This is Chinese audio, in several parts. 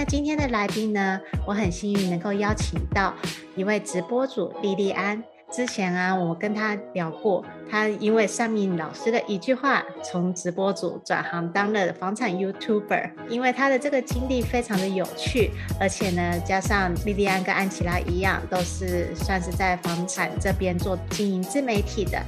那今天的来宾呢，我很幸运能够邀请到一位直播主莉莉安。之前啊，我跟他聊过，他因为上面老师的一句话，从直播主转行当了房产 YouTuber。因为他的这个经历非常的有趣，而且呢，加上莉莉安跟安琪拉一样，都是算是在房产这边做经营自媒体的。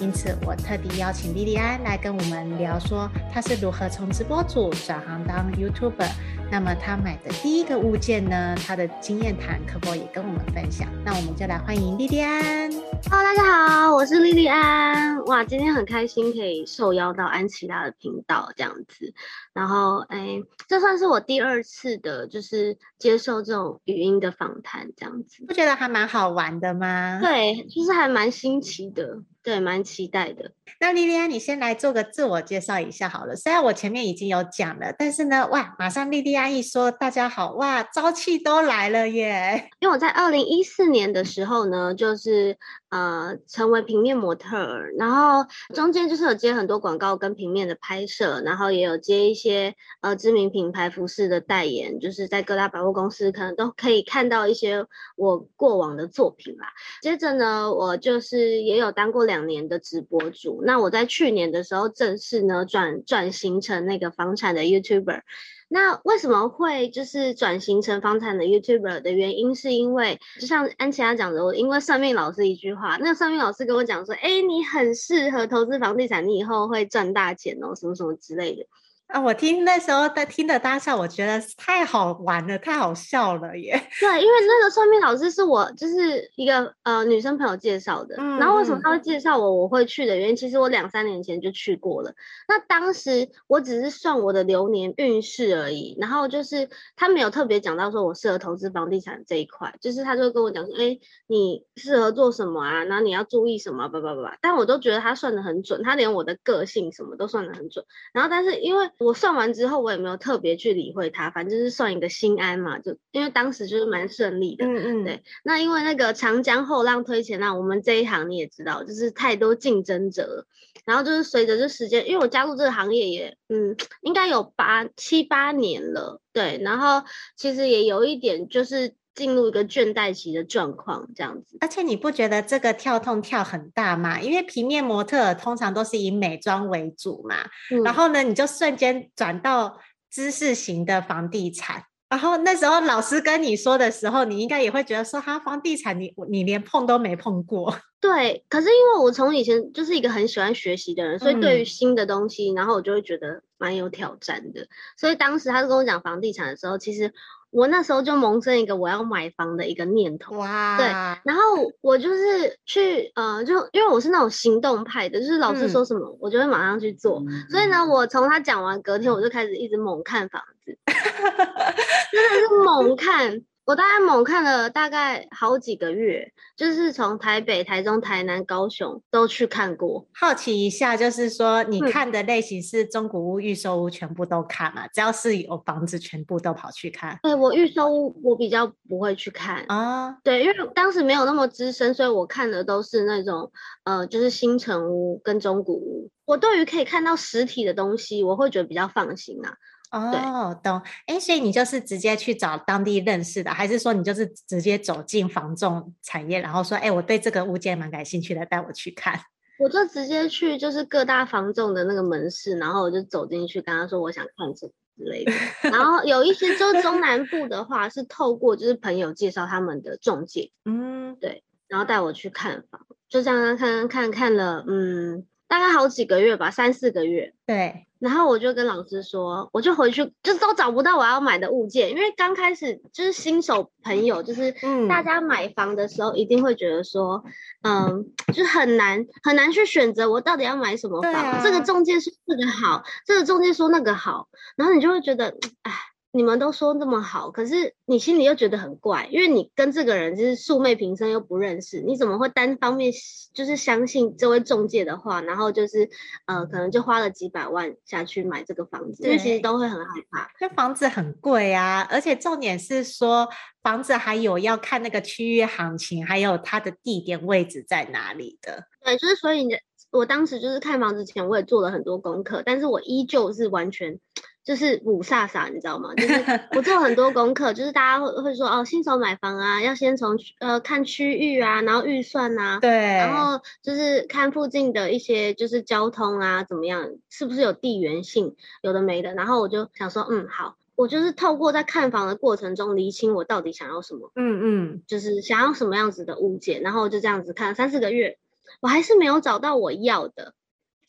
因此，我特地邀请莉莉安来跟我们聊，说她是如何从直播主转行当 YouTuber。那么，他买的第一个物件呢，他的经验谈可否也跟我们分享？那我们就来欢迎莉莉安。Hello，大家好，我是莉莉安。哇，今天很开心可以受邀到安琪拉的频道这样子。然后，哎，这算是我第二次的，就是接受这种语音的访谈这样子。不觉得还蛮好玩的吗？对，就是还蛮新奇的。对，蛮期待的。那莉莉安，你先来做个自我介绍一下好了。虽然我前面已经有讲了，但是呢，哇，马上莉莉安一说大家好，哇，朝气都来了耶！因为我在二零一四年的时候呢，就是呃成为平面模特儿，然后中间就是有接很多广告跟平面的拍摄，然后也有接一些呃知名品牌服饰的代言，就是在各大百货公司可能都可以看到一些我过往的作品啦。接着呢，我就是也有当过两。两年的直播主，那我在去年的时候正式呢转转型成那个房产的 YouTuber。那为什么会就是转型成房产的 YouTuber 的原因，是因为就像安琪拉讲的，我因为算命老师一句话，那算命老师跟我讲说，哎，你很适合投资房地产，你以后会赚大钱哦，什么什么之类的。啊，我听那时候在听的当下，我觉得太好玩了，太好笑了耶。对，因为那个算命老师是我就是一个呃女生朋友介绍的，嗯、然后为什么他会介绍我，我会去的原因，其实我两三年前就去过了。那当时我只是算我的流年运势而已，然后就是他没有特别讲到说我适合投资房地产这一块，就是他就跟我讲说，哎，你适合做什么啊？然后你要注意什么？叭叭叭叭。但我都觉得他算的很准，他连我的个性什么都算的很准。然后但是因为我算完之后，我也没有特别去理会它，反正就是算一个心安嘛。就因为当时就是蛮顺利的，嗯嗯，对。那因为那个长江后浪推前浪，我们这一行你也知道，就是太多竞争者。然后就是随着这时间，因为我加入这个行业也，嗯，应该有八七八年了，对。然后其实也有一点就是。进入一个倦怠期的状况，这样子。而且你不觉得这个跳痛跳很大吗？因为平面模特通常都是以美妆为主嘛，嗯、然后呢，你就瞬间转到知识型的房地产。然后那时候老师跟你说的时候，你应该也会觉得说，哈，房地产你你连碰都没碰过。对，可是因为我从以前就是一个很喜欢学习的人，所以对于新的东西，嗯、然后我就会觉得蛮有挑战的。所以当时他跟我讲房地产的时候，其实。我那时候就萌生一个我要买房的一个念头，哇，对，然后我就是去，呃，就因为我是那种行动派的，就是老师说什么，嗯、我就会马上去做，嗯、所以呢，我从他讲完隔天，我就开始一直猛看房子，真的是猛看。我大概猛看了大概好几个月，就是从台北、台中、台南、高雄都去看过。好奇一下，就是说你看的类型是中古屋、预售屋，全部都看嘛？只要是有房子，全部都跑去看。对，我预售屋，我比较不会去看啊。对，因为当时没有那么资深，所以我看的都是那种呃，就是新城屋跟中古屋。我对于可以看到实体的东西，我会觉得比较放心啊。哦，懂。哎，所以你就是直接去找当地认识的，还是说你就是直接走进房仲产业，然后说，哎，我对这个物件蛮感兴趣的，带我去看。我就直接去，就是各大房仲的那个门市，然后我就走进去，跟他说我想看这之类的。然后有一些就是中南部的话，是透过就是朋友介绍他们的中介，嗯，对，然后带我去看房，就这样看看看看了，嗯。大概好几个月吧，三四个月。对，然后我就跟老师说，我就回去，就都找不到我要买的物件，因为刚开始就是新手朋友，就是大家买房的时候一定会觉得说，嗯，嗯，就很难很难去选择我到底要买什么房。啊、这个中介说这个好，这个中介说那个好，然后你就会觉得，哎，你们都说那么好，可是你心里又觉得很怪，因为你跟这个人就是素昧平生又不认识，你怎么会单方面就是相信这位中介的话，然后就是呃，可能就花了几百万下去买这个房子，因为其实都会很害怕。这房子很贵啊，而且重点是说房子还有要看那个区域行情，还有它的地点位置在哪里的。对，就是所以你我当时就是看房子前，我也做了很多功课，但是我依旧是完全。就是五煞煞，你知道吗？就是我做很多功课，就是大家会会说哦，新手买房啊，要先从呃看区域啊，然后预算啊，对，然后就是看附近的一些就是交通啊怎么样，是不是有地缘性，有的没的。然后我就想说，嗯，好，我就是透过在看房的过程中厘清我到底想要什么，嗯嗯，就是想要什么样子的物件，然后就这样子看了三四个月，我还是没有找到我要的。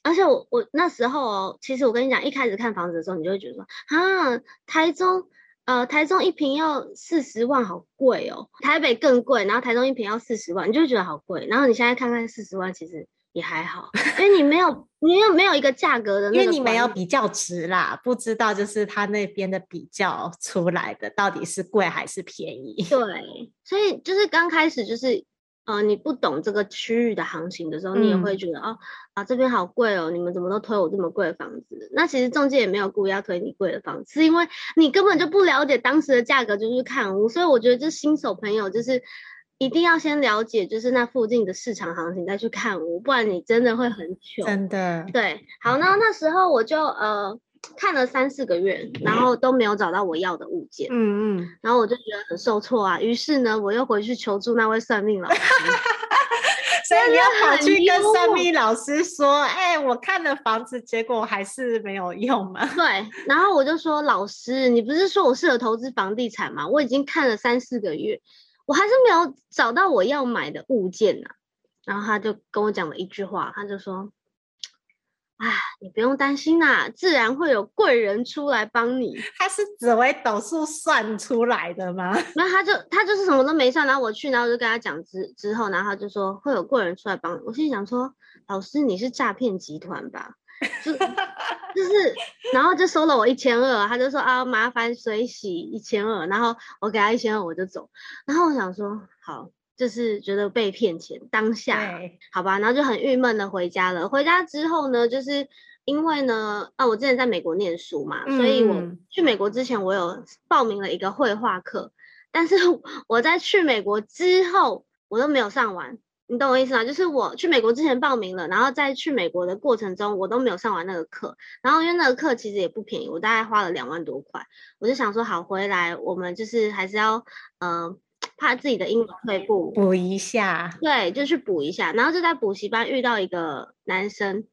而且我我那时候哦，其实我跟你讲，一开始看房子的时候，你就会觉得说啊，台中呃，台中一平要四十万，好贵哦。台北更贵，然后台中一平要四十万，你就觉得好贵。然后你现在看看四十万，其实也还好，因为你没有，你又没有一个价格的，因为你没有比较值啦，不知道就是他那边的比较出来的到底是贵还是便宜。对，所以就是刚开始就是。呃，你不懂这个区域的行情的时候，你也会觉得、嗯、哦，啊这边好贵哦，你们怎么都推我这么贵的房子？那其实中介也没有故意要推你贵的房子，是因为你根本就不了解当时的价格就是看屋，所以我觉得这新手朋友就是一定要先了解，就是那附近的市场行情再去看屋，不然你真的会很穷。真的。对，好，那那时候我就呃。看了三四个月，然后都没有找到我要的物件，嗯嗯，然后我就觉得很受挫啊。于是呢，我又回去求助那位算命老师，所以你要跑去跟算命老师说：“哎、欸，我看了房子，结果还是没有用嘛。”对，然后我就说：“老师，你不是说我适合投资房地产吗？我已经看了三四个月，我还是没有找到我要买的物件呢、啊。”然后他就跟我讲了一句话，他就说。啊，你不用担心啦，自然会有贵人出来帮你。他是紫微斗数算出来的吗？那他就他就是什么都没算，然后我去，然后我就跟他讲之之后，然后他就说会有贵人出来帮你。我心里想说，老师你是诈骗集团吧？就 就是，然后就收了我一千二，他就说啊麻烦水洗一千二，然后我给他一千二我就走，然后我想说好。就是觉得被骗钱，当下好吧，然后就很郁闷的回家了。回家之后呢，就是因为呢，啊，我之前在美国念书嘛，嗯、所以我去美国之前，我有报名了一个绘画课，但是 我在去美国之后，我都没有上完。你懂我意思吗？就是我去美国之前报名了，然后在去美国的过程中，我都没有上完那个课。然后因为那个课其实也不便宜，我大概花了两万多块。我就想说，好，回来我们就是还是要，嗯、呃。怕自己的英文退步，补一下。对，就去补一下。然后就在补习班遇到一个男生，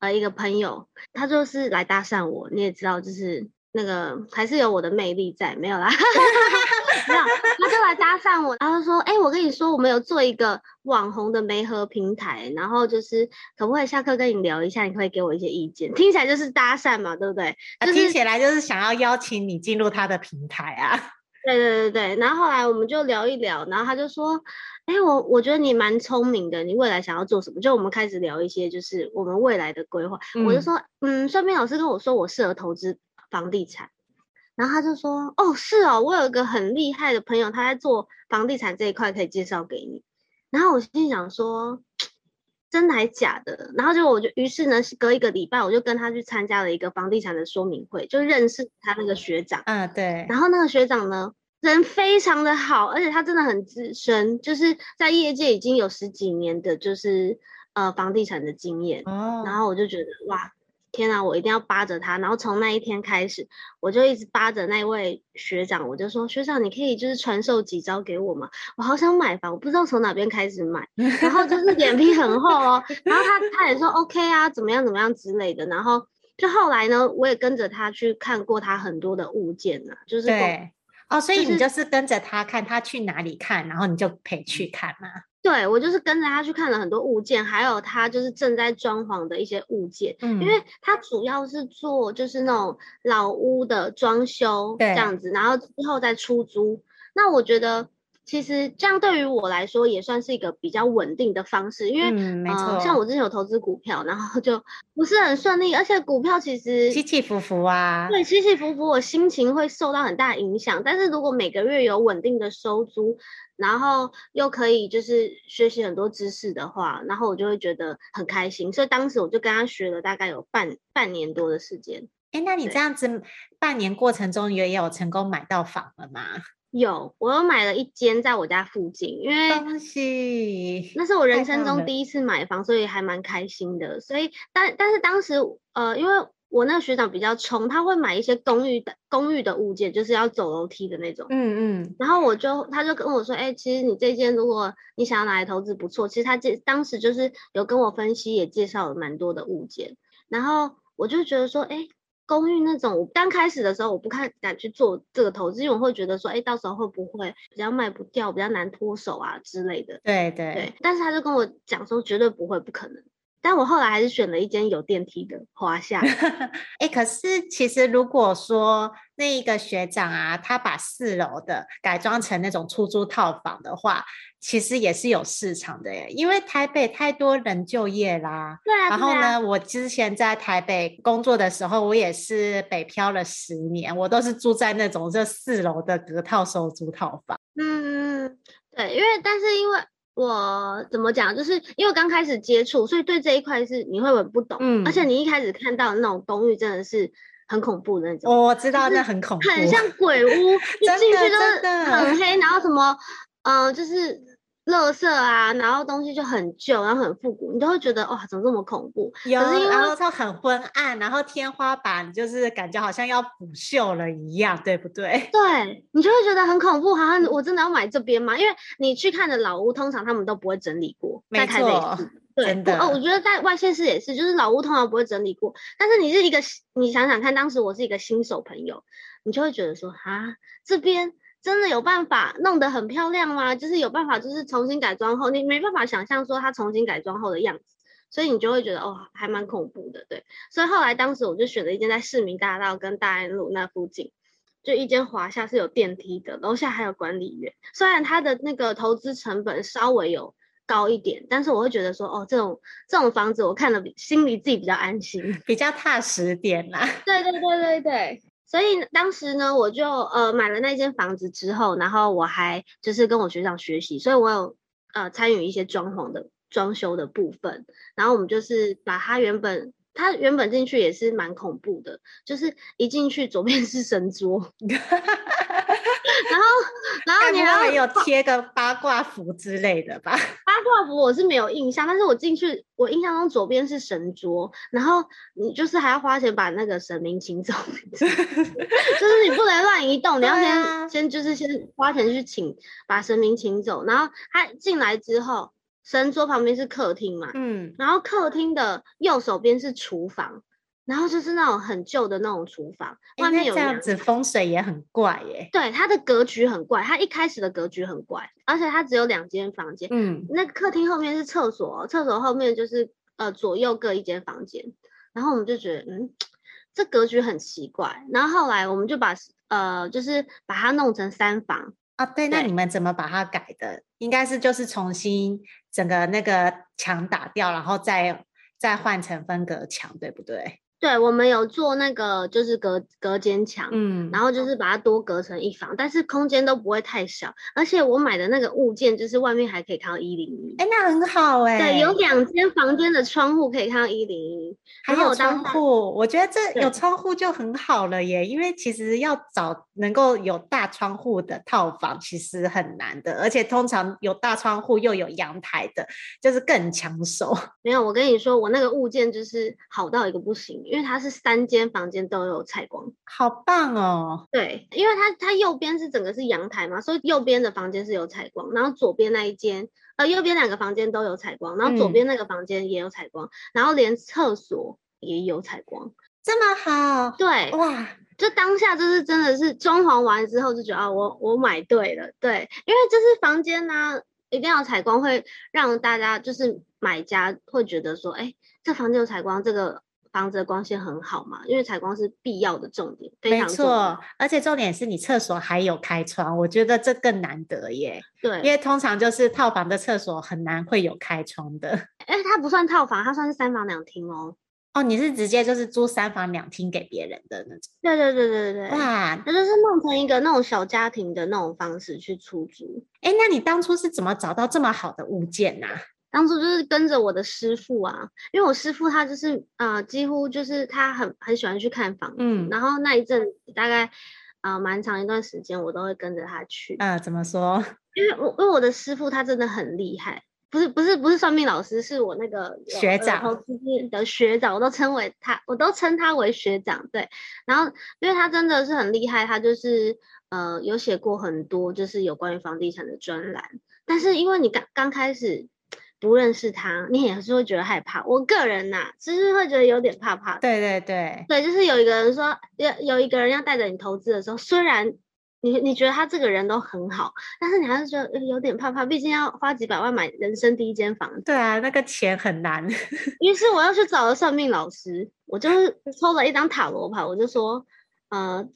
呃，一个朋友，他就是来搭讪我。你也知道，就是那个还是有我的魅力在，没有啦，没有。他就来搭讪我，然后说：“哎、欸，我跟你说，我们有做一个网红的媒合平台，然后就是可不可以下课跟你聊一下？你可以给我一些意见。听起来就是搭讪嘛，对不对？就是、听起来就是想要邀请你进入他的平台啊。”对对对对，然后后来我们就聊一聊，然后他就说，哎，我我觉得你蛮聪明的，你未来想要做什么？就我们开始聊一些，就是我们未来的规划。嗯、我就说，嗯，算命老师跟我说我适合投资房地产，然后他就说，哦，是哦，我有一个很厉害的朋友，他在做房地产这一块，可以介绍给你。然后我心里想说。真的还假的？然后就我就于是呢，隔一个礼拜，我就跟他去参加了一个房地产的说明会，就认识他那个学长。嗯，对。然后那个学长呢，人非常的好，而且他真的很资深，就是在业界已经有十几年的，就是呃房地产的经验。哦。然后我就觉得哇。天啊，我一定要扒着他，然后从那一天开始，我就一直扒着那位学长，我就说学长，你可以就是传授几招给我吗？我好想买房，我不知道从哪边开始买，然后就是脸皮很厚哦，然后他他也说 OK 啊，怎么样怎么样之类的，然后就后来呢，我也跟着他去看过他很多的物件呢，就是对。哦，所以你就是跟着他看他去哪里看，然后你就陪去看嘛。对，我就是跟着他去看了很多物件，还有他就是正在装潢的一些物件，嗯，因为他主要是做就是那种老屋的装修这样子，然后之后再出租。那我觉得其实这样对于我来说也算是一个比较稳定的方式，因为嗯，没错，呃，像我之前有投资股票，然后就不是很顺利，而且股票其实起起伏伏啊，对，起起伏伏，我心情会受到很大影响。但是如果每个月有稳定的收租，然后又可以就是学习很多知识的话，然后我就会觉得很开心。所以当时我就跟他学了大概有半半年多的时间。哎，那你这样子半年过程中也有成功买到房了吗？有，我有买了一间在我家附近，因为恭喜，那是我人生中第一次买房，所以还蛮开心的。所以，但但是当时呃，因为我那个学长比较冲，他会买一些公寓的公寓的物件，就是要走楼梯的那种。嗯嗯。然后我就他就跟我说，哎、欸，其实你这间如果你想要拿来投资不错。其实他这当时就是有跟我分析，也介绍了蛮多的物件。然后我就觉得说，哎、欸。公寓那种，我刚开始的时候我不看敢去做这个投资，因为我会觉得说，哎，到时候会不会比较卖不掉，比较难脱手啊之类的。对对对，但是他就跟我讲说，绝对不会，不可能。但我后来还是选了一间有电梯的华夏。哎，可是其实如果说那一个学长啊，他把四楼的改装成那种出租套房的话，其实也是有市场的耶。因为台北太多人就业啦。对啊。然后呢，我之前在台北工作的时候，我也是北漂了十年，我都是住在那种这四楼的隔套收租套房。嗯，对，因为但是因为。我怎么讲？就是因为刚开始接触，所以对这一块是你会很不懂。嗯，而且你一开始看到那种公寓真的是很恐怖的那种。哦，我知道那很恐怖，很像鬼屋，一进去就是很黑，然后什么，嗯、呃，就是。垃圾啊，然后东西就很旧，然后很复古，你都会觉得哇，怎么这么恐怖？有，然后它很昏暗，然后天花板就是感觉好像要腐朽了一样，对不对？对，你就会觉得很恐怖，好像我真的要买这边吗？因为你去看的老屋，通常他们都不会整理过，没错，的。哦，我觉得在外县市也是，就是老屋通常不会整理过，但是你是一个，你想想看，当时我是一个新手朋友，你就会觉得说啊，这边。真的有办法弄得很漂亮吗？就是有办法，就是重新改装后，你没办法想象说它重新改装后的样子，所以你就会觉得哦，还蛮恐怖的，对。所以后来当时我就选了一间在市民大道跟大安路那附近，就一间华夏是有电梯的，楼下还有管理员。虽然它的那个投资成本稍微有高一点，但是我会觉得说，哦，这种这种房子我看了心里自己比较安心，比较踏实点啦。对对对对对。所以当时呢，我就呃买了那间房子之后，然后我还就是跟我学长学习，所以我有呃参与一些装潢的装修的部分，然后我们就是把它原本。他原本进去也是蛮恐怖的，就是一进去左边是神桌，然后然后你还有贴个八卦符之类的吧？八卦符我是没有印象，但是我进去我印象中左边是神桌，然后你就是还要花钱把那个神明请走，就是你不能乱移动，你要先、啊、先就是先花钱去请把神明请走，然后他进来之后。神桌旁边是客厅嘛，嗯，然后客厅的右手边是厨房，然后就是那种很旧的那种厨房，外面有、欸、这样子风水也很怪耶。对，它的格局很怪，它一开始的格局很怪，而且它只有两间房间，嗯，那客厅后面是厕所，厕所后面就是呃左右各一间房间，然后我们就觉得嗯，这格局很奇怪，然后后来我们就把呃就是把它弄成三房。啊，对，那你们怎么把它改的？应该是就是重新整个那个墙打掉，然后再再换成分隔墙，对不对？对，我们有做那个就是隔隔间墙，嗯，然后就是把它多隔成一房，但是空间都不会太小，而且我买的那个物件就是外面还可以看到一零一，哎，那很好哎、欸，对，有两间房间的窗户可以看到一零一，还有窗户，我觉得这有窗户就很好了耶，因为其实要找能够有大窗户的套房其实很难的，而且通常有大窗户又有阳台的，就是更抢手。没有，我跟你说，我那个物件就是好到一个不行。因为它是三间房间都有采光，好棒哦！对，因为它它右边是整个是阳台嘛，所以右边的房间是有采光，然后左边那一间，呃，右边两个房间都有采光，然后左边那个房间也有采光，嗯，然后连厕所也有采光，这么好？对，哇，就当下就是真的是装潢完之后就觉得啊，我我买对了，对，因为就是房间呢，啊，一定要采光，会让大家就是买家会觉得说，哎，这房间有采光，这个。房子的光线很好嘛，因为采光是必要的重点，非常重没错。而且重点是你厕所还有开窗，我觉得这更难得耶。对，因为通常就是套房的厕所很难会有开窗的。哎，它不算套房，它算是三房两厅哦。哦，你是直接就是租三房两厅给别人的那种？对对对对对。哇，那就是弄成一个那种小家庭的那种方式去出租。哎，那你当初是怎么找到这么好的物件呢？当初就是跟着我的师傅啊，因为我师傅他就是呃，几乎就是他很很喜欢去看房子，嗯，然后那一阵大概呃蛮长一段时间，我都会跟着他去。啊，怎么说？因为我因为我的师傅他真的很厉害。不是不是不是算命老师，是我那个学长，的学长，我都称为他，我都称他为学长。对，然后因为他真的是很厉害，他就是呃有写过很多就是有关于房地产的专栏。但是因为你刚刚开始不认识他，你也是会觉得害怕。我个人呐、啊，其实会觉得有点怕怕。对对对，对，就是有一个人说，有有一个人要带着你投资的时候，虽然。你你觉得他这个人都很好，但是你还是觉得有点怕怕，毕竟要花几百万买人生第一间房子。对啊，那个钱很难。于是我又去找了算命老师，我就是抽了一张塔罗牌，我就说，呃，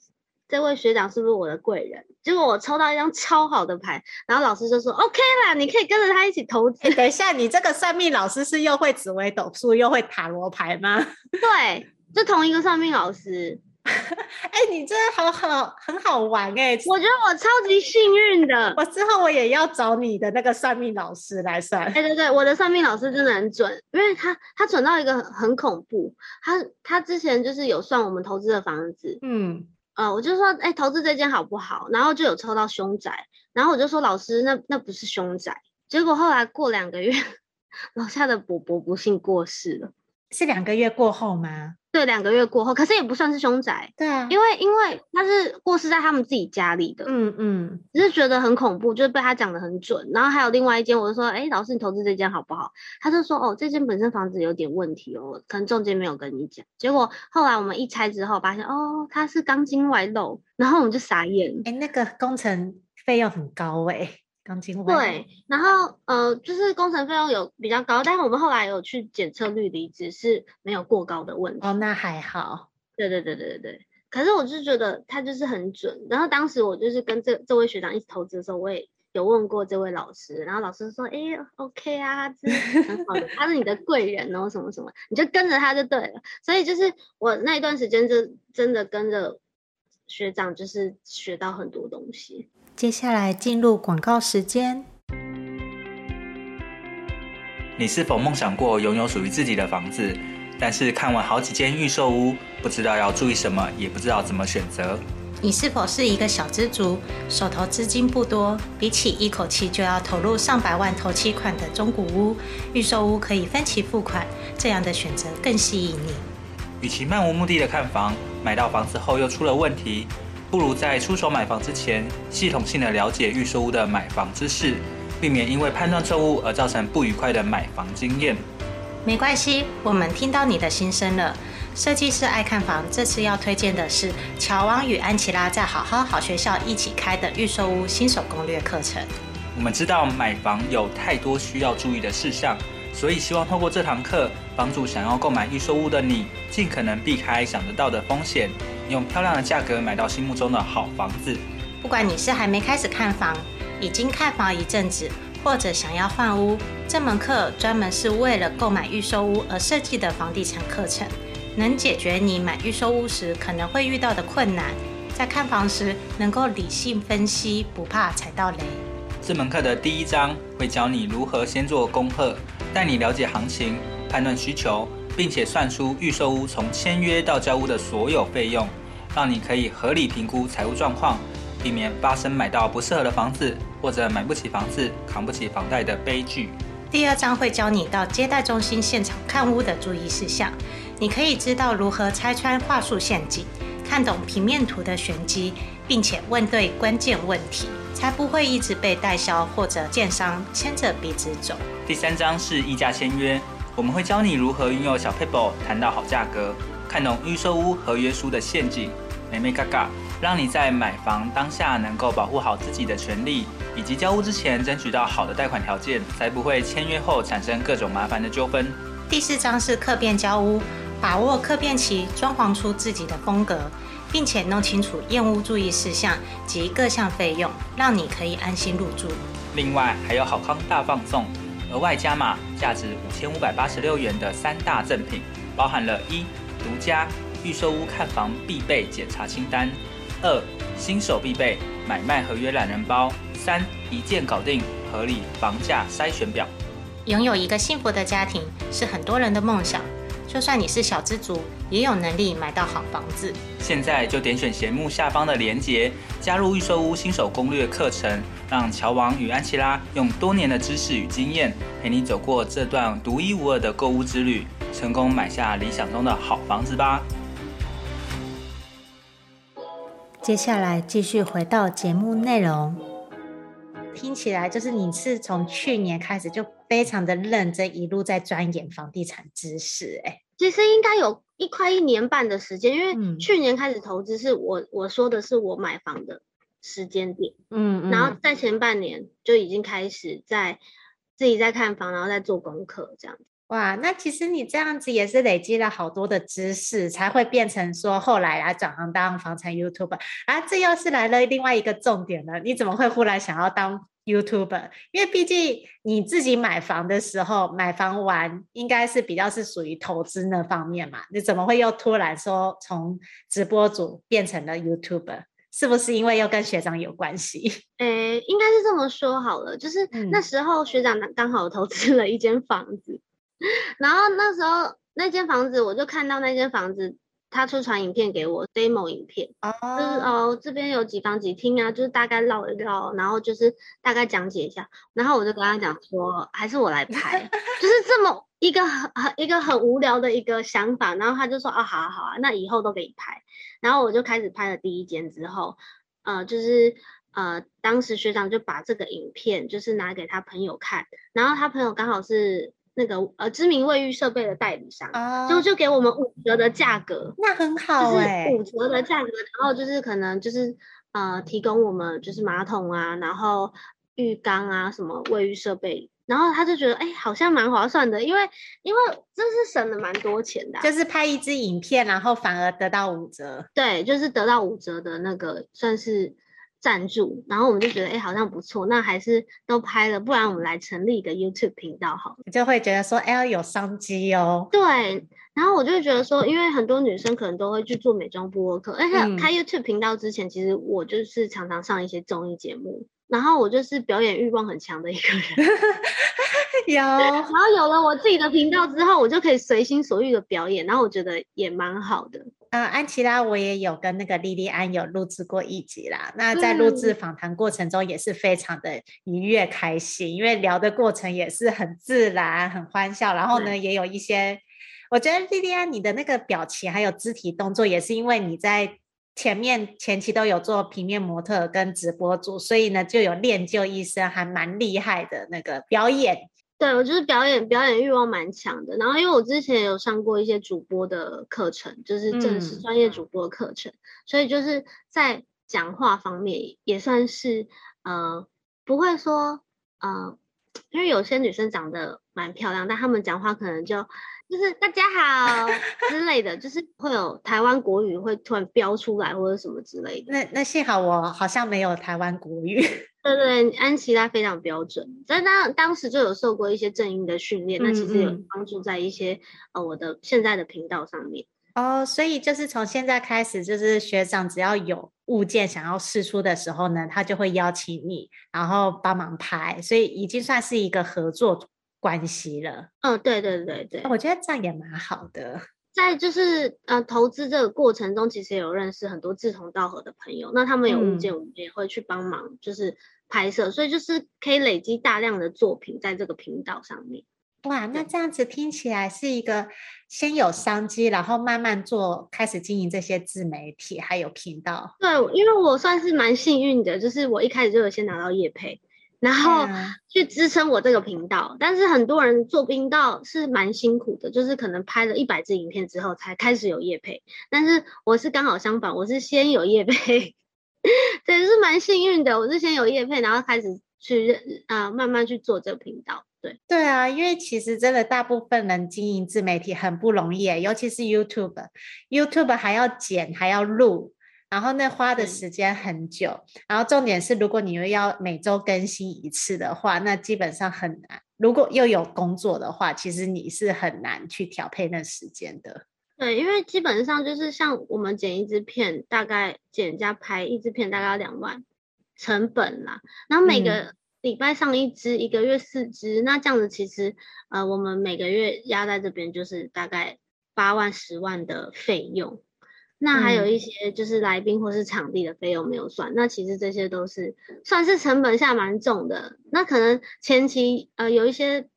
这位学长是不是我的贵人？结果我抽到一张超好的牌，然后老师就说 OK 啦，你可以跟着他一起投资。等一下，你这个算命老师是又会紫微斗数又会塔罗牌吗？对，就同一个算命老师。哎、欸，你真的好好，很好玩哎、欸！我觉得我超级幸运的。我之后我也要找你的那个算命老师来算。哎，对对对，我的算命老师真的很准，因为他他准到一个很很恐怖。他他之前就是有算我们投资的房子，嗯，呃，我就说，哎、投资这间好不好？然后就有抽到凶宅，然后我就说，老师，那那不是凶宅。结果后来过两个月，楼下的伯伯不幸过世了。是两个月过后吗？对，两个月过后，可是也不算是凶宅。对啊，因为因为他是过世在他们自己家里的。嗯嗯，只是觉得很恐怖，就是被他讲的很准。然后还有另外一间，我就说，哎，老师，你投资这间好不好？他就说，哦，这间本身房子有点问题哦，可能中介没有跟你讲。结果后来我们一拆之后，发现哦，它是钢筋外露，然后我们就傻眼。哎，那个工程费用很高哎。钢筋对，然后呃，就是工程费用有比较高，但是我们后来有去检测氯离子是没有过高的问题。哦，那还好。对对对对对对。可是我就觉得他就是很准。然后当时我就是跟这这位学长一起投资的时候，我也有问过这位老师，然后老师说：“哎，OK 啊，这是很好的，他是你的贵人哦，什么什么，你就跟着他就对了。”所以就是我那一段时间就真的跟着学长，就是学到很多东西。接下来进入广告时间。你是否梦想过拥有属于自己的房子？但是看完好几间预售屋，不知道要注意什么，也不知道怎么选择？你是否是一个小资族，手头资金不多？比起一口气就要投入上百万头期款的中古屋，预售屋可以分期付款，这样的选择更吸引你。与其漫无目的的看房，买到房子后又出了问题。不如在出手买房之前，系统性的了解预售屋的买房知识，避免因为判断错误而造成不愉快的买房经验。没关系，我们听到你的心声了。设计师爱看房，这次要推荐的是乔王与安琪拉在好好好学校一起开的预售屋新手攻略课程。我们知道买房有太多需要注意的事项，所以希望透过这堂课，帮助想要购买预售屋的你，尽可能避开想得到的风险。用漂亮的价格买到心目中的好房子。不管你是还没开始看房，已经看房一阵子，或者想要换屋，这门课专门是为了购买预售屋而设计的房地产课程，能解决你买预售屋时可能会遇到的困难，在看房时能够理性分析，不怕踩到雷。这门课的第一章会教你如何先做功课，带你了解行情，判断需求。并且算出预售屋从签约到交屋的所有费用，让你可以合理评估财务状况，避免发生买到不适合的房子或者买不起房子、扛不起房贷的悲剧。第二章会教你到接待中心现场看屋的注意事项，你可以知道如何拆穿话术陷阱，看懂平面图的玄机，并且问对关键问题，才不会一直被代销或者建商牵着鼻子走。第三章是议价签约。我们会教你如何运用小 paper 谈到好价格，看懂预售屋合约书的陷阱，美眉嘎嘎，让你在买房当下能够保护好自己的权利，以及交屋之前争取到好的贷款条件，才不会签约后产生各种麻烦的纠纷。第四章是客变交屋，把握客变期，装潢出自己的风格，并且弄清楚验屋注意事项及各项费用，让你可以安心入住。另外还有好康大放送，额外加码价值五千五百八十六元的三大赠品，包含了一独家预售屋看房必备检查清单，二新手必备买卖合约懒人包，三一键搞定合理房价筛选表。拥有一个幸福的家庭是很多人的梦想，就算你是小资族，也有能力买到好房子。现在就点选节目下方的链接，加入预售屋新手攻略课程。让乔王与安琪拉用多年的知识与经验，陪你走过这段独一无二的购物之旅，成功买下理想中的好房子吧。接下来继续回到节目内容，听起来就是你是从去年开始就非常的认真，一路在钻研房地产知识。哎，其实应该有一快一年半的时间，因为去年开始投资是我我说的是我买房的。时间点，嗯，嗯，然后在前半年就已经开始在自己在看房，然后在做功课这样子。哇，那其实你这样子也是累积了好多的知识，才会变成说后来来转行当房产 YouTuber。啊，这又是来了另外一个重点了，你怎么会忽然想要当 YouTuber？因为毕竟你自己买房的时候，买房完应该是比较是属于投资那方面嘛，你怎么会又突然说从直播主变成了 YouTuber？是不是因为又跟学长有关系？诶、欸，应该是这么说好了，就是那时候学长刚好投资了一间房子，嗯、然后那时候那间房子我就看到那间房子，他出传影片给我 demo 影片，哦，就是哦这边有几房几厅啊，就是大概绕一绕，然后就是大概讲解一下，然后我就跟他讲说，还是我来拍，就是这么。一个很很一个很无聊的一个想法，然后他就说啊，好啊好啊，那以后都给你拍。然后我就开始拍了第一间之后，呃，就是呃，当时学长就把这个影片就是拿给他朋友看，然后他朋友刚好是那个呃知名卫浴设备的代理商，哦、就就给我们五折的价格，那很好就是，五折的价格，然后就是可能就是呃提供我们就是马桶啊，然后浴缸啊什么卫浴设备。然后他就觉得，哎，好像蛮划算的，因为因为这是省了蛮多钱的啊，就是拍一支影片，然后反而得到五折。对，就是得到五折的那个算是赞助，然后我们就觉得，哎，好像不错，那还是都拍了，不然我们来成立一个 YouTube 频道好了。就会觉得说，哎，要有商机哦。对，然后我就觉得说，因为很多女生可能都会去做美妆播客，而且开 YouTube 频道之前，其实我就是常常上一些综艺节目。然后我就是表演欲望很强的一个人，有。然后有了我自己的频道之后，我就可以随心所欲的表演，然后我觉得也蛮好的。呃，安琪拉，我也有跟那个莉莉安有录制过一集啦。那在录制访谈过程中也是非常的愉悦开心，因为聊的过程也是很自然、很欢笑。然后呢，也有一些，我觉得莉莉安你的那个表情还有肢体动作，也是因为你在。前面前期都有做平面模特跟直播主，所以呢就有练就一身还蛮厉害的那个表演。对，我就是表演表演欲望蛮强的。然后因为我之前有上过一些主播的课程，就是正式专业主播的课程，嗯、所以就是在讲话方面也算是呃不会说呃，因为有些女生长得蛮漂亮，但她们讲话可能就。就是大家好 之类的，就是会有台湾国语会突然飙出来或者什么之类的。那那幸好我好像没有台湾国语。对对，安琪拉非常标准。在当当时就有受过一些正音的训练，嗯嗯，那其实有帮助在一些呃我的现在的频道上面。哦，所以就是从现在开始，就是学长只要有物件想要试出的时候呢，他就会邀请你，然后帮忙拍，所以已经算是一个合作关系了，嗯，对对对对，我觉得这样也蛮好的。在就是呃投资这个过程中，其实也有认识很多志同道合的朋友，那他们有物件，我们也会去帮忙，就是拍摄，嗯、所以就是可以累积大量的作品在这个频道上面。哇，那这样子听起来是一个先有商机，然后慢慢做，开始经营这些自媒体还有频道。对，因为我算是蛮幸运的，就是我一开始就有先拿到业配。然后去支撑我这个频道，嗯、但是很多人做频道是蛮辛苦的，就是可能拍了一百支影片之后才开始有业配，但是我是刚好相反，我是先有业配，对，是蛮幸运的，我是先有业配，然后开始去啊、呃、慢慢去做这个频道。对对啊，因为其实真的大部分人经营自媒体很不容易，尤其是 YouTube，YouTube 还要剪还要录。然后那花的时间很久，嗯、然后重点是，如果你又要每周更新一次的话，那基本上很难。如果又有工作的话，其实你是很难去调配那时间的。对，因为基本上就是像我们剪一支片，大概剪加拍一支片大概要两万成本啦。然后每个礼拜上一支，嗯、一个月四支，那这样子其实呃，我们每个月压在这边就是大概八万十万的费用。那还有一些就是来宾或是场地的费用没有算，嗯、那其实这些都是算是成本下蛮重的。那可能前期呃有一些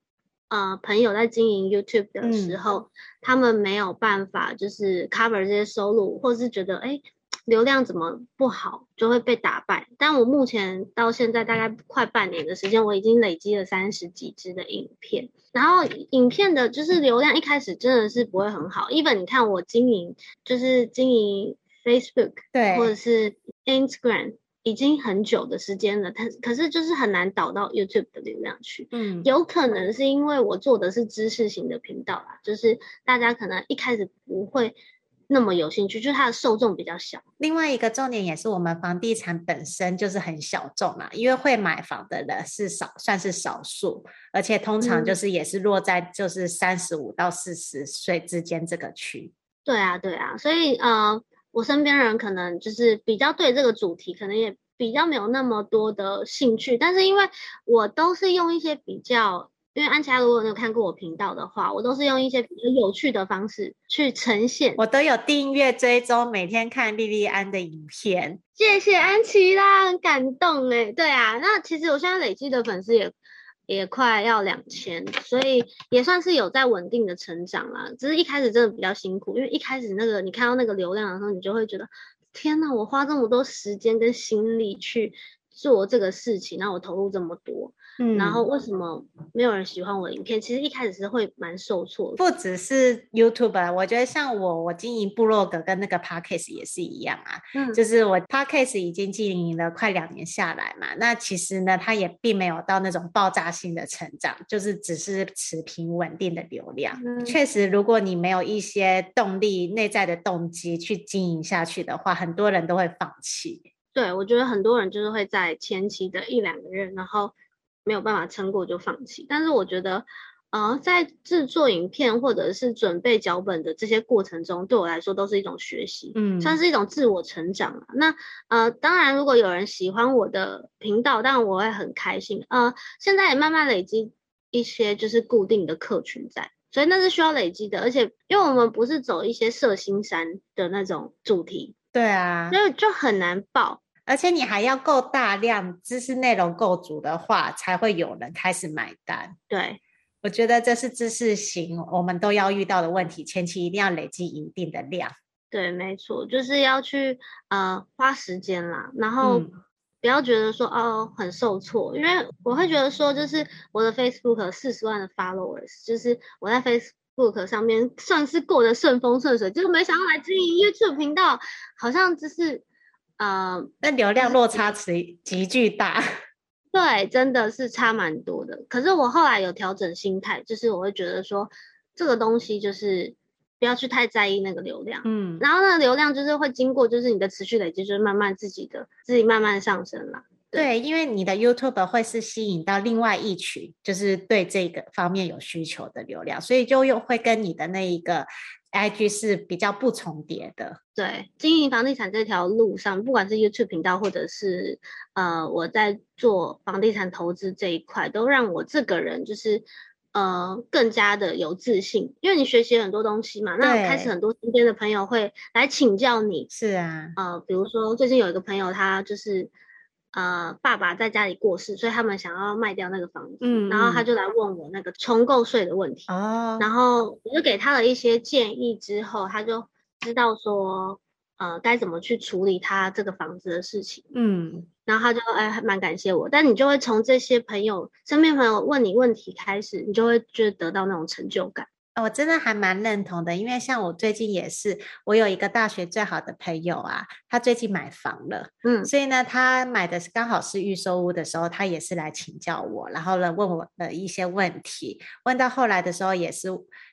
呃朋友在经营 YouTube 的时候，嗯、他们没有办法就是 cover 这些收入，或是觉得哎。诶流量怎么不好，就会被打败。但我目前到现在大概快半年的时间，我已经累积了三十几支的影片。然后影片的就是流量一开始真的是不会很好。even 你看我经营就是经营 Facebook 对，或者是 Instagram 已经很久的时间了，它可是就是很难导到 YouTube 的流量去。嗯，有可能是因为我做的是知识型的频道啦，就是大家可能一开始不会。那么有兴趣，就是它的受众比较小。另外一个重点也是我们房地产本身就是很小众嘛，因为会买房的人是少，算是少数，而且通常就是也是落在就是三十五到四十岁之间这个区。对啊，对啊，所以呃，我身边人可能就是比较对这个主题可能也比较没有那么多的兴趣，但是因为我都是用一些比较。因为安琪拉，如果你有看过我频道的话，我都是用一些比较有趣的方式去呈现。我都有订阅追踪，每天看莉莉安的影片。谢谢安琪拉，很感动哎。对啊，那其实我现在累积的粉丝也也快要两千，所以也算是有在稳定的成长啦。只是一开始真的比较辛苦，因为一开始那个你看到那个流量的时候，你就会觉得天哪，我花这么多时间跟心力去做这个事情，那我投入这么多。嗯，然后为什么没有人喜欢我的影片？其实一开始是会蛮受挫的。不只是 YouTube，我觉得像我，我经营部落格跟那个 Podcast 也是一样啊。嗯，就是我 Podcast 已经经营了快两年下来嘛，那其实呢，它也并没有到那种爆炸性的成长，就是只是持平稳定的流量。嗯，确实，如果你没有一些动力、内在的动机去经营下去的话，很多人都会放弃。对，我觉得很多人就是会在前期的一两个月，然后。没有办法撑过就放弃，但是我觉得，呃，在制作影片或者是准备脚本的这些过程中，对我来说都是一种学习，嗯，算是一种自我成长。那呃，当然，如果有人喜欢我的频道，当然我会很开心。呃，现在也慢慢累积一些就是固定的客群在，所以那是需要累积的。而且，因为我们不是走一些社新山的那种主题，对啊，所以就很难爆。而且你还要够大量，知识内容够足的话，才会有人开始买单。对，我觉得这是知识型我们都要遇到的问题，前期一定要累积一定的量。对，没错，就是要去呃花时间啦，然后不要觉得说、嗯、哦很受挫，因为我会觉得说，就是我的 Facebook 四十万的 followers，就是我在 Facebook 上面算是过得顺风顺水，就是没想到来经营 YouTube 频道，好像就是。呃，那流量落差极极巨大，对，真的是差蛮多的。可是我后来有调整心态，就是我会觉得说，这个东西就是不要去太在意那个流量，嗯，然后那个流量就是会经过，就是你的持续累积，就是慢慢自己的自己慢慢上升了。对，对，因为你的 YouTube 会是吸引到另外一群，就是对这个方面有需求的流量，所以就又会跟你的那一个。IG 是比较不重叠的，对，经营房地产这条路上，不管是 YouTube 频道，或者是呃我在做房地产投资这一块，都让我这个人就是呃更加的有自信，因为你学习很多东西嘛，那开始很多身边的朋友会来请教你，是啊，呃，比如说最近有一个朋友，他就是。呃，爸爸在家里过世，所以他们想要卖掉那个房子，嗯，然后他就来问我那个重购税的问题，哦，然后我就给他了一些建议，之后他就知道说，呃，该怎么去处理他这个房子的事情，嗯，然后他就哎，还蛮感谢我，但你就会从这些朋友身边朋友问你问题开始，你就会觉得得到那种成就感。我真的还蛮认同的，因为像我最近也是，我有一个大学最好的朋友啊，他最近买房了，嗯，所以呢，他买的是刚好是预售屋的时候，他也是来请教我，然后呢问我的一些问题，问到后来的时候也是。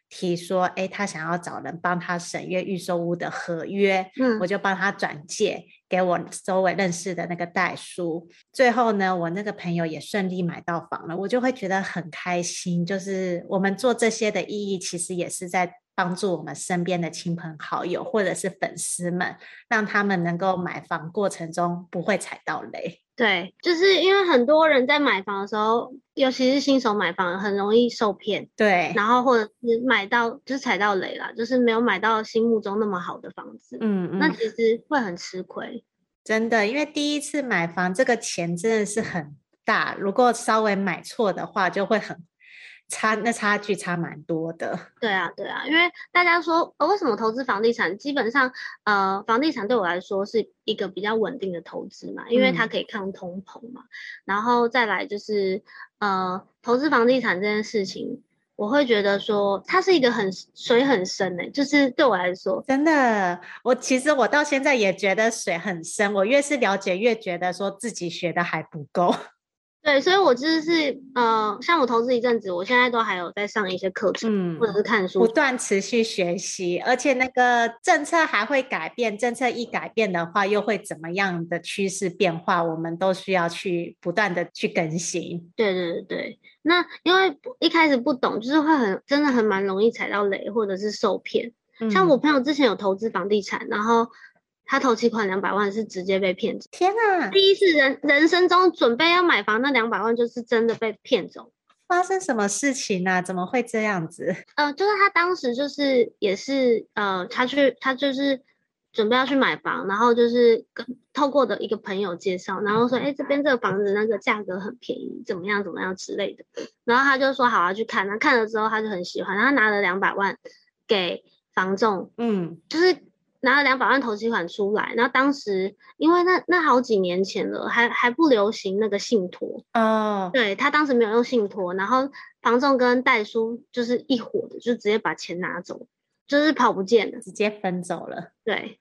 提说，哎，他想要找人帮他审阅预售屋的合约，嗯，我就帮他转介给我周围认识的那个代书。最后呢，我那个朋友也顺利买到房了，我就会觉得很开心。就是我们做这些的意义，其实也是在帮助我们身边的亲朋好友或者是粉丝们，让他们能够买房过程中不会踩到雷。对，就是因为很多人在买房的时候，尤其是新手买房，很容易受骗。对，然后或者是买到就是踩到雷了，就是没有买到心目中那么好的房子。嗯嗯，那其实会很吃亏。真的，因为第一次买房，这个钱真的是很大，如果稍微买错的话，就会很。差那差距差蛮多的，对啊对啊，因为大家说，呃，为什么投资房地产？基本上，呃，房地产对我来说是一个比较稳定的投资嘛，因为它可以抗通膨嘛。嗯、然后再来就是，呃，投资房地产这件事情，我会觉得说它是一个很水很深的、欸，就是对我来说，真的，我其实我到现在也觉得水很深，我越是了解，越觉得说自己学的还不够。对，所以我就是呃，像我投资一阵子，我现在都还有在上一些课程，嗯、或者是看书，不断持续学习。而且那个政策还会改变，政策一改变的话，又会怎么样的趋势变化，我们都需要去不断的去更新。对对对，那因为一开始不懂，就是会很真的很蛮容易踩到雷，或者是受骗。嗯、像我朋友之前有投资房地产，然后。他头期款两百万是直接被骗走，天啊！第一次人人生中准备要买房，那两百万就是真的被骗走。发生什么事情呢、啊？怎么会这样子？呃，就是他当时就是也是呃，他去他就是准备要去买房，然后就是跟透过的一个朋友介绍，然后说，哎，这边这个房子那个价格很便宜，怎么样怎么样之类的。然后他就说好啊，去看。那看了之后他就很喜欢，然后拿了两百万给房仲，嗯，就是。拿了两百万投期款出来，然后当时因为那那好几年前了，还还不流行那个信托哦，对，他当时没有用信托，然后房仲跟代书就是一伙的，就直接把钱拿走，就是跑不见了，直接分走了。对，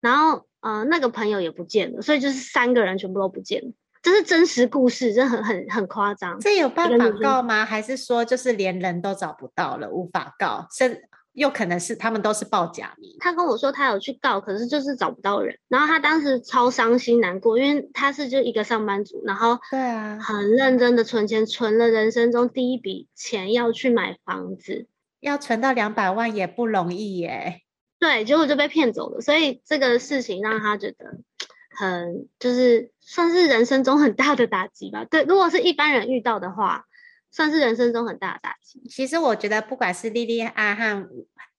然后呃那个朋友也不见了，所以就是三个人全部都不见了，这是真实故事，真的很很很夸张。这有办法告吗？还是说就是连人都找不到了，无法告？是。又可能是他们都是报假名。他跟我说他有去告，可是就是找不到人。然后他当时超伤心难过，因为他是就一个上班族，然后对啊，很认真的存钱，存了人生中第一笔钱要去买房子，要存到两百万也不容易耶。对，结果就被骗走了。所以这个事情让他觉得很就是算是人生中很大的打击吧。对，如果是一般人遇到的话。算是人生中很大的打击。其实我觉得，不管是莉莉安和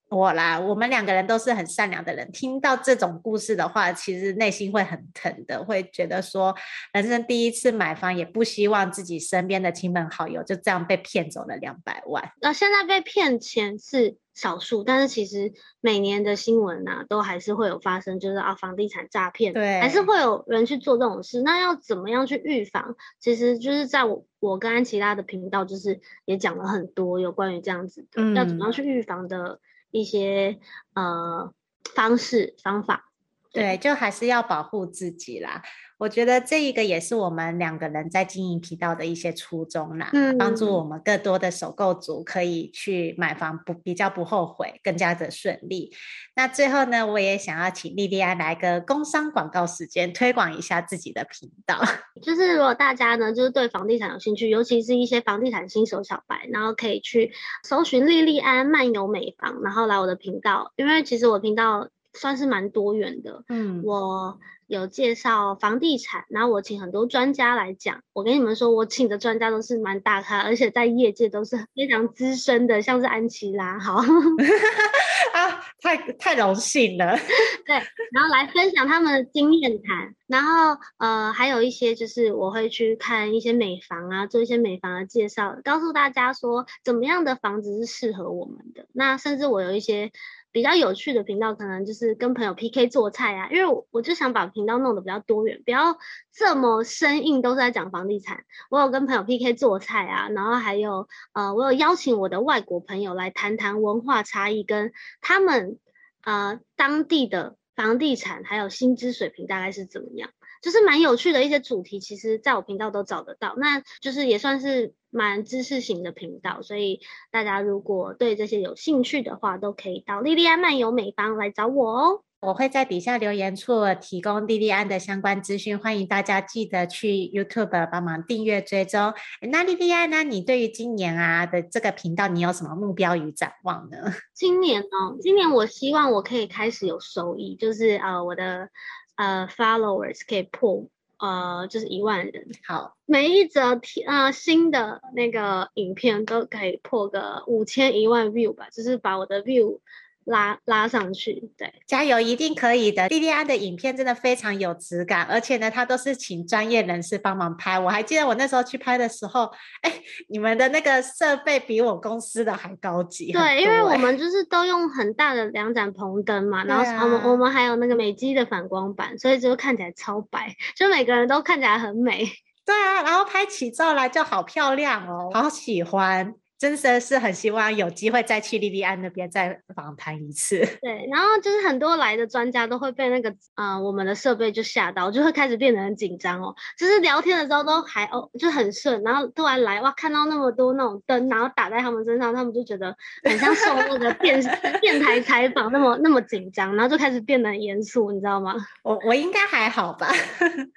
我啦，我们两个人都是很善良的人。听到这种故事的话，其实内心会很疼的，会觉得说，人生第一次买房，也不希望自己身边的亲朋好友就这样被骗走了两百万。那现在被骗钱是少数，但是其实每年的新闻啊，都还是会有发生，就是啊，房地产诈骗，对，还是会有人去做这种事。那要怎么样去预防？其实就是在我我跟安琪拉的频道，就是也讲了很多有关于这样子的，嗯、要怎么样去预防的一些呃方式方法。对，就还是要保护自己啦。我觉得这一个也是我们两个人在经营频道的一些初衷啦，嗯，帮助我们更多的首购族可以去买房不比较不后悔，更加的顺利。那最后呢，我也想要请莉莉安来个工商广告时间，推广一下自己的频道。就是如果大家呢，就是对房地产有兴趣，尤其是一些房地产新手小白，然后可以去搜寻莉莉安漫游美房，然后来我的频道，因为其实我频道算是蛮多元的，嗯，我。有介绍房地产，然后我请很多专家来讲。我跟你们说，我请的专家都是蛮大咖，而且在业界都是非常资深的，像是安琪拉，好 啊，太太荣幸了。对，然后来分享他们的经验谈，然后呃，还有一些就是我会去看一些美房啊，做一些美房的介绍，告诉大家说怎么样的房子是适合我们的。那甚至我有一些。比较有趣的频道，可能就是跟朋友 PK 做菜啊，因为我我就想把频道弄得比较多元，不要这么生硬都是在讲房地产。我有跟朋友 PK 做菜啊，然后还有呃，我有邀请我的外国朋友来谈谈文化差异跟他们呃当地的房地产还有薪资水平大概是怎么样。就是蛮有趣的一些主题，其实在我频道都找得到，那就是也算是蛮知识型的频道，所以大家如果对这些有兴趣的话，都可以到莉莉安漫游美房来找我哦。我会在底下留言处提供莉莉安的相关资讯，欢迎大家记得去 YouTube 帮忙订阅追踪。那莉莉安呢？你对于今年啊的这个频道，你有什么目标与展望呢？今年哦，今年我希望我可以开始有收益，就是呃我的。呃、uh，followers 可以破呃，就是一万人。好，每一则呃新的那个影片都可以破个五千一万 view 吧，就是把我的 view。拉拉上去，对，加油，一定可以的。莉莉安的影片真的非常有质感，而且呢，她都是请专业人士帮忙拍。我还记得我那时候去拍的时候，哎，你们的那个设备比我公司的还高级。对，因为我们就是都用很大的两盏棚灯嘛，然后我们、啊、我们还有那个美肌的反光板，所以就看起来超白，就每个人都看起来很美。对啊，然后拍起照来就好漂亮哦，好喜欢。真的是很希望有机会再去莉莉安那边再访谈一次。对，然后就是很多来的专家都会被那个呃我们的设备就吓到，就会开始变得很紧张哦。就是聊天的时候都还哦就很顺，然后突然来哇看到那么多那种灯，然后打在他们身上，他们就觉得很像受那个电电台采访那么那么紧张，然后就开始变得很严肃，你知道吗？我我应该还好吧？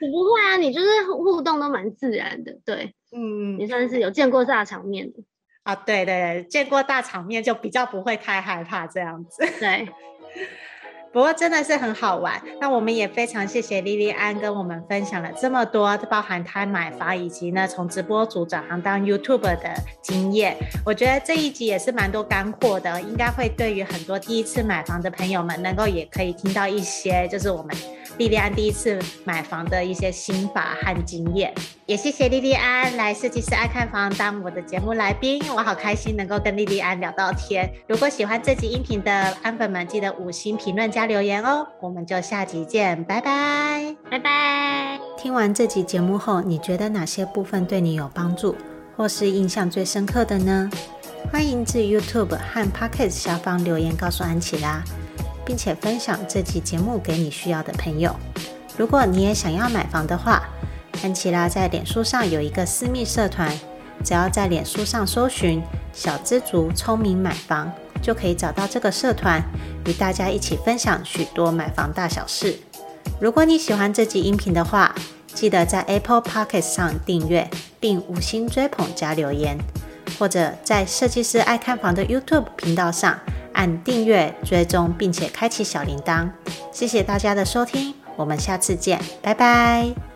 你 不会啊，你就是互动都蛮自然的，对，嗯，也算是有见过大场面的。啊，对对对，见过大场面就比较不会太害怕这样子。对，不过真的是很好玩。那我们也非常谢谢莉莉安跟我们分享了这么多，包含她买房以及呢从直播主转行当 YouTuber 的经验。我觉得这一集也是蛮多干货的，应该会对于很多第一次买房的朋友们，能够也可以听到一些，就是我们。莉莉安第一次买房的一些心法和经验，也谢谢莉莉安来设计师爱看房当我的节目来宾，我好开心能够跟莉莉安聊到天。如果喜欢这集音频的安粉们，记得五星评论加留言哦。我们就下集见，拜拜，拜拜。听完这集节目后，你觉得哪些部分对你有帮助，或是印象最深刻的呢？欢迎至 YouTube 和 Podcast 下方留言告诉安琪拉。并且分享这期节目给你需要的朋友。如果你也想要买房的话，安琪拉在脸书上有一个私密社团，只要在脸书上搜寻“小知足聪明买房”，就可以找到这个社团，与大家一起分享许多买房大小事。如果你喜欢这集音频的话，记得在 Apple Podcast 上订阅并五星追捧加留言，或者在设计师爱看房的 YouTube 频道上。按订阅、追踪，并且开启小铃铛。谢谢大家的收听，我们下次见，拜拜。